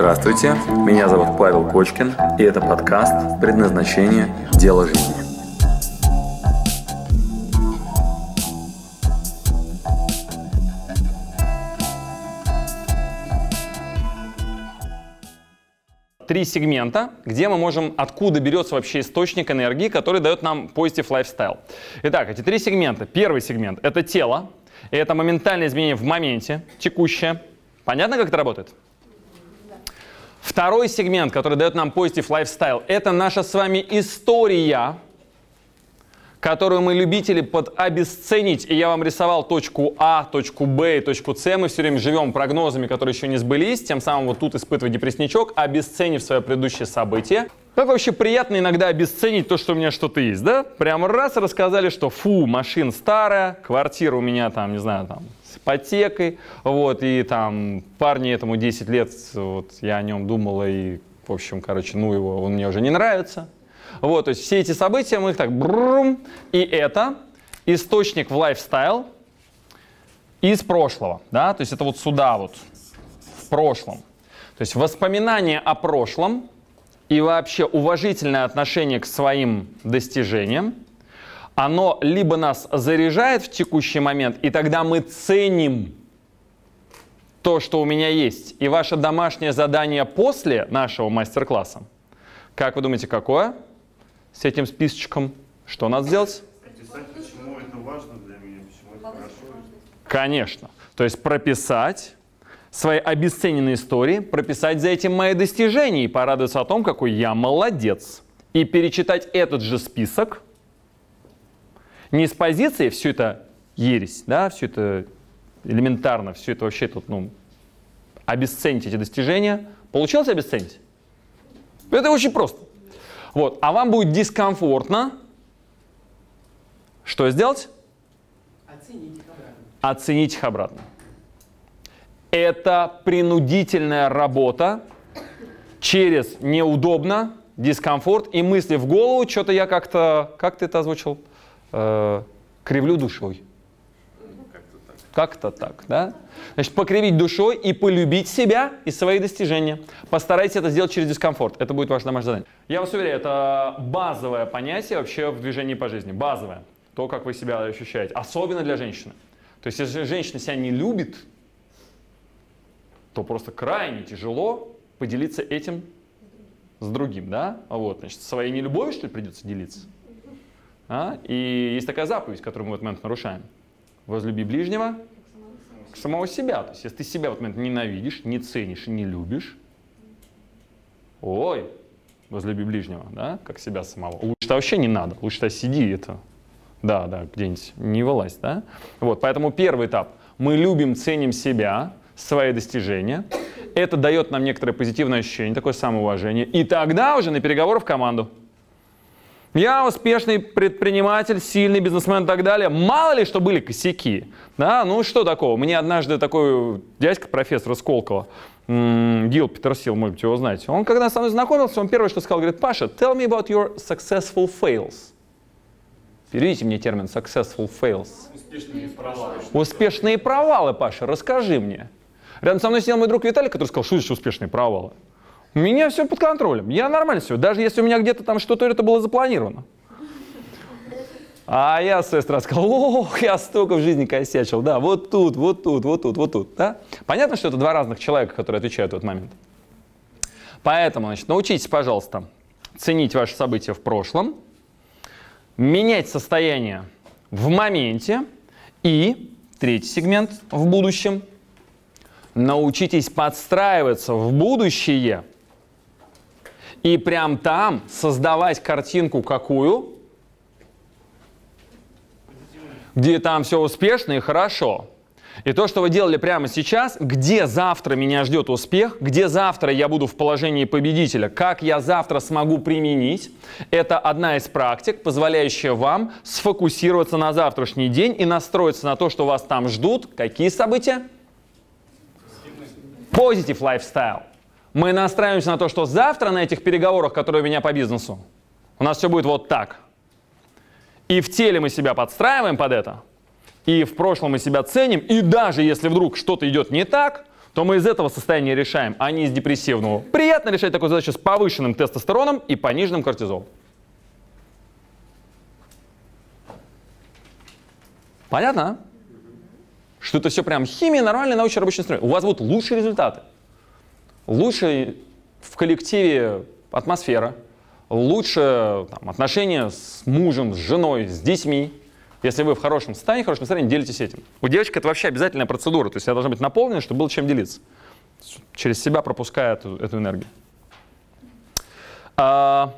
Здравствуйте, меня зовут Павел Кочкин, и это подкаст «Предназначение. Дело жизни». три сегмента, где мы можем, откуда берется вообще источник энергии, который дает нам Positive Lifestyle. Итак, эти три сегмента. Первый сегмент — это тело, и это моментальное изменение в моменте, текущее. Понятно, как это работает? Второй сегмент, который дает нам Positive Lifestyle, это наша с вами история, которую мы любители под обесценить. И я вам рисовал точку А, точку Б и точку С. Мы все время живем прогнозами, которые еще не сбылись, тем самым вот тут испытывать депрессничок, обесценив свое предыдущее событие. Как вообще приятно иногда обесценить то, что у меня что-то есть, да? Прямо раз рассказали, что фу, машина старая, квартира у меня там, не знаю, там, с ипотекой, вот, и там парни этому 10 лет, вот, я о нем думала, и, в общем, короче, ну его, он мне уже не нравится. Вот, то есть все эти события, мы их так брум, и это источник в лайфстайл из прошлого, да, то есть это вот сюда вот, в прошлом. То есть воспоминания о прошлом и вообще уважительное отношение к своим достижениям, оно либо нас заряжает в текущий момент, и тогда мы ценим то, что у меня есть. И ваше домашнее задание после нашего мастер-класса, как вы думаете, какое? С этим списочком что надо сделать? Прописать, почему это важно для меня, почему это хорошо. Конечно. То есть прописать свои обесцененные истории, прописать за этим мои достижения и порадоваться о том, какой я молодец. И перечитать этот же список не с позиции все это ересь, да, все это элементарно, все это вообще тут, ну, обесценить эти достижения. Получилось обесценить? Это очень просто. Вот. А вам будет дискомфортно. Что сделать? Оценить их обратно. Оценить их обратно. Это принудительная работа через неудобно, дискомфорт и мысли в голову. Что-то я как-то, как ты это озвучил? Э, кривлю душой. Как-то так, да? Значит, покривить душой и полюбить себя и свои достижения. Постарайтесь это сделать через дискомфорт. Это будет ваше домашнее задание. Я вас уверяю, это базовое понятие вообще в движении по жизни. Базовое. То, как вы себя ощущаете. Особенно для женщины. То есть, если женщина себя не любит, то просто крайне тяжело поделиться этим с другим, да? Вот, значит, своей нелюбовью, что ли, придется делиться? А? И есть такая заповедь, которую мы в этот момент нарушаем. Возлюби ближнего к самого себя. То есть, если ты себя в этот момент ненавидишь, не ценишь не любишь, ой, возлюби ближнего, да, как себя самого. Лучше-то вообще не надо, лучше-то сиди это, да, да, где-нибудь не вылазь, да. Вот, поэтому первый этап. Мы любим, ценим себя, свои достижения. Это дает нам некоторое позитивное ощущение, такое самоуважение. И тогда уже на переговоры в команду. Я успешный предприниматель, сильный бизнесмен и так далее. Мало ли, что были косяки. Да, ну что такого? Мне однажды такой дядька, профессор Сколково, Гил Петерсил, может быть, его знаете. Он когда со мной знакомился, он первое, что сказал, говорит, Паша, tell me about your successful fails. Переведите мне термин successful fails. Успешные провалы. Успешные провалы, Паша, расскажи мне. Рядом со мной сидел мой друг Виталий, который сказал, что значит успешные провалы? Меня все под контролем, я нормально все, даже если у меня где-то там что-то это было запланировано. А я сестра сказал, ох, я столько в жизни косячил, да, вот тут, вот тут, вот тут, вот тут, да. Понятно, что это два разных человека, которые отвечают в этот момент. Поэтому, значит, научитесь, пожалуйста, ценить ваши события в прошлом, менять состояние в моменте и, третий сегмент, в будущем, научитесь подстраиваться в будущее и прям там создавать картинку какую? Где там все успешно и хорошо. И то, что вы делали прямо сейчас, где завтра меня ждет успех, где завтра я буду в положении победителя, как я завтра смогу применить, это одна из практик, позволяющая вам сфокусироваться на завтрашний день и настроиться на то, что вас там ждут. Какие события? Positive lifestyle. Мы настраиваемся на то, что завтра на этих переговорах, которые у меня по бизнесу, у нас все будет вот так. И в теле мы себя подстраиваем под это, и в прошлом мы себя ценим, и даже если вдруг что-то идет не так, то мы из этого состояния решаем, а не из депрессивного. Приятно решать такую задачу с повышенным тестостероном и пониженным кортизолом. Понятно? а? Что это все прям химия, нормальный научный рабочий инструмент. У вас будут лучшие результаты. Лучше в коллективе атмосфера, лучше там, отношения с мужем, с женой, с детьми. Если вы в хорошем состоянии, в хорошем настроении, делитесь этим. У девочек это вообще обязательная процедура, то есть она должна быть наполнена, чтобы было чем делиться. Через себя пропуская эту, эту энергию. А,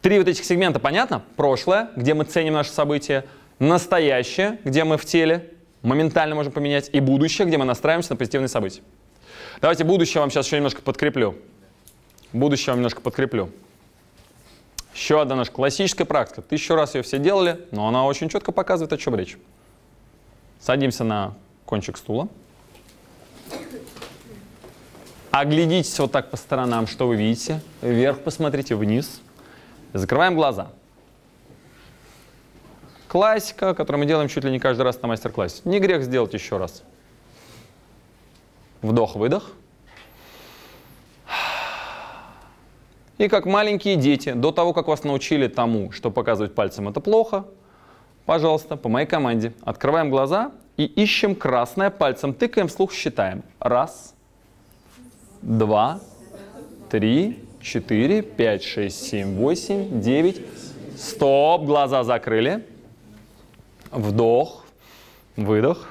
три вот этих сегмента понятно? Прошлое, где мы ценим наши события, настоящее, где мы в теле моментально можем поменять, и будущее, где мы настраиваемся на позитивные события. Давайте будущее вам сейчас еще немножко подкреплю. Будущее вам немножко подкреплю. Еще одна наша классическая практика. Тысячу раз ее все делали, но она очень четко показывает, о чем речь. Садимся на кончик стула. Оглядитесь вот так по сторонам, что вы видите. Вверх посмотрите, вниз. Закрываем глаза. Классика, которую мы делаем чуть ли не каждый раз на мастер-классе. Не грех сделать еще раз. Вдох-выдох. И как маленькие дети, до того, как вас научили тому, что показывать пальцем это плохо, пожалуйста, по моей команде, открываем глаза и ищем красное, пальцем тыкаем, вслух считаем. Раз, два, три, четыре, пять, шесть, семь, восемь, девять. Стоп, глаза закрыли. Вдох, выдох.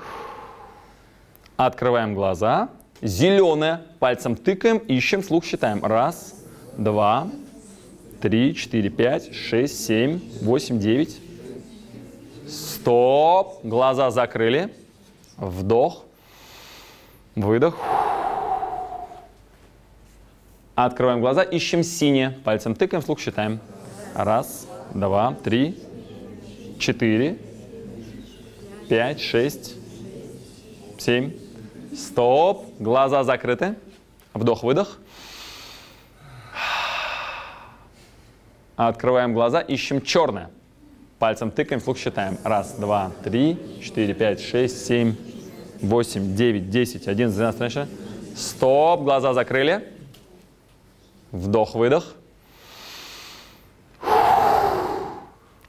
Открываем глаза. Зеленое. Пальцем тыкаем, ищем, вслух считаем. Раз, два, три, четыре, пять, шесть, семь, восемь, девять. Стоп. Глаза закрыли. Вдох. Выдох. Открываем глаза, ищем синее. Пальцем тыкаем, вслух считаем. Раз, два, три, четыре, пять, шесть, семь. Стоп. Глаза закрыты. Вдох-выдох. Открываем глаза, ищем черное. Пальцем тыкаем, вслух считаем. Раз, два, три, четыре, пять, шесть, семь, восемь, девять, десять, одиннадцать, двенадцать, тринадцать. Стоп. Глаза закрыли. Вдох-выдох.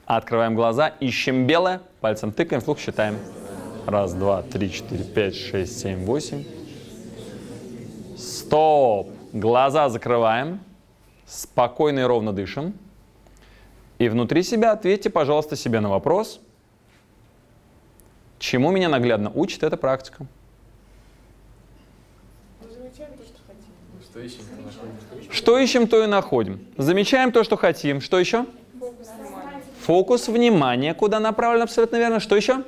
Открываем глаза, ищем белое, пальцем тыкаем, вслух считаем. Раз, два, три, четыре, пять, шесть, семь, восемь. Стоп! Глаза закрываем, спокойно и ровно дышим. И внутри себя ответьте, пожалуйста, себе на вопрос, чему меня наглядно учит эта практика. Что ищем, то и находим. Замечаем то, что хотим. Что еще? Фокус внимания. Куда направлен? Абсолютно верно. Что еще?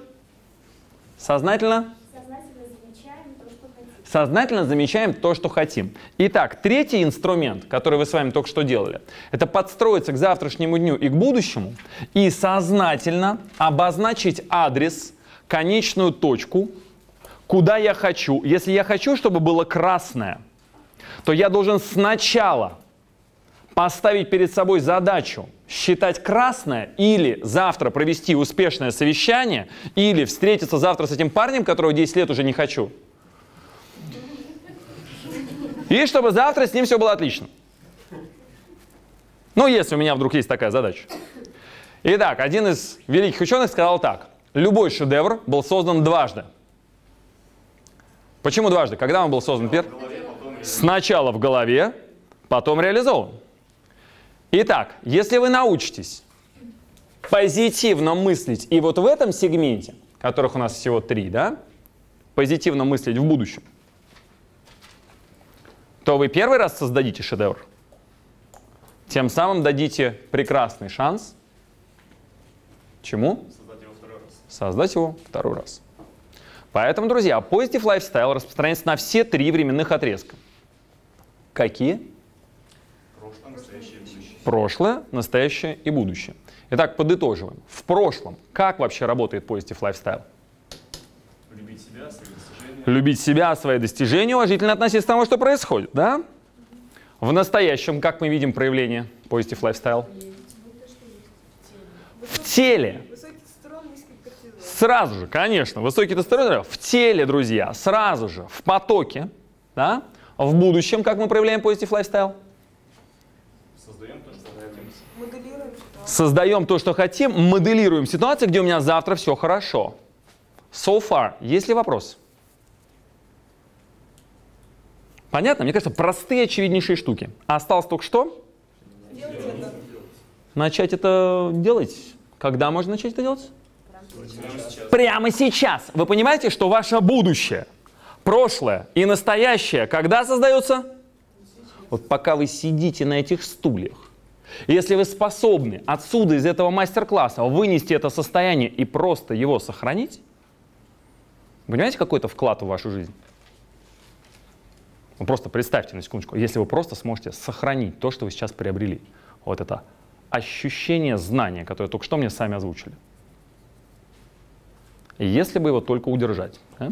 Сознательно? Сознательно замечаем то, что хотим. Сознательно замечаем то, что хотим. Итак, третий инструмент, который вы с вами только что делали, это подстроиться к завтрашнему дню и к будущему и сознательно обозначить адрес, конечную точку, куда я хочу. Если я хочу, чтобы было красное, то я должен сначала поставить перед собой задачу считать красное или завтра провести успешное совещание, или встретиться завтра с этим парнем, которого 10 лет уже не хочу. И чтобы завтра с ним все было отлично. Ну, если у меня вдруг есть такая задача. Итак, один из великих ученых сказал так. Любой шедевр был создан дважды. Почему дважды? Когда он был создан первый? Сначала в голове, потом реализован. Итак, если вы научитесь позитивно мыслить, и вот в этом сегменте, которых у нас всего три, да, позитивно мыслить в будущем, то вы первый раз создадите шедевр. Тем самым дадите прекрасный шанс. Чему? Создать его второй раз. Создать его второй раз. Поэтому, друзья, Positive Lifestyle распространяется на все три временных отрезка. Какие? Прошлое, настоящее. Прошлое, настоящее и будущее. Итак, подытоживаем. В прошлом, как вообще работает Positive Lifestyle? Любить себя, свои достижения. Любить себя, свои достижения, уважительно относиться к тому, что происходит, да? В настоящем, как мы видим проявление Positive Lifestyle? В теле. Сразу же, конечно, высокий тестостерон в теле, друзья, сразу же, в потоке, да? В будущем, как мы проявляем позитив лайфстайл? Создаем. Моделируем ситуацию. Создаем то, что хотим, моделируем ситуацию, где у меня завтра все хорошо. So far. Есть ли вопрос? Понятно? Мне кажется, простые, очевиднейшие штуки. А осталось только что? Делать это. Начать это делать. Когда можно начать это делать? Прямо сейчас. Прямо сейчас. Вы понимаете, что ваше будущее, прошлое и настоящее когда создается? Вот пока вы сидите на этих стульях. Если вы способны отсюда, из этого мастер-класса, вынести это состояние и просто его сохранить, понимаете, какой это вклад в вашу жизнь? Вы просто представьте на секундочку, если вы просто сможете сохранить то, что вы сейчас приобрели. Вот это ощущение знания, которое только что мне сами озвучили. Если бы его только удержать. а?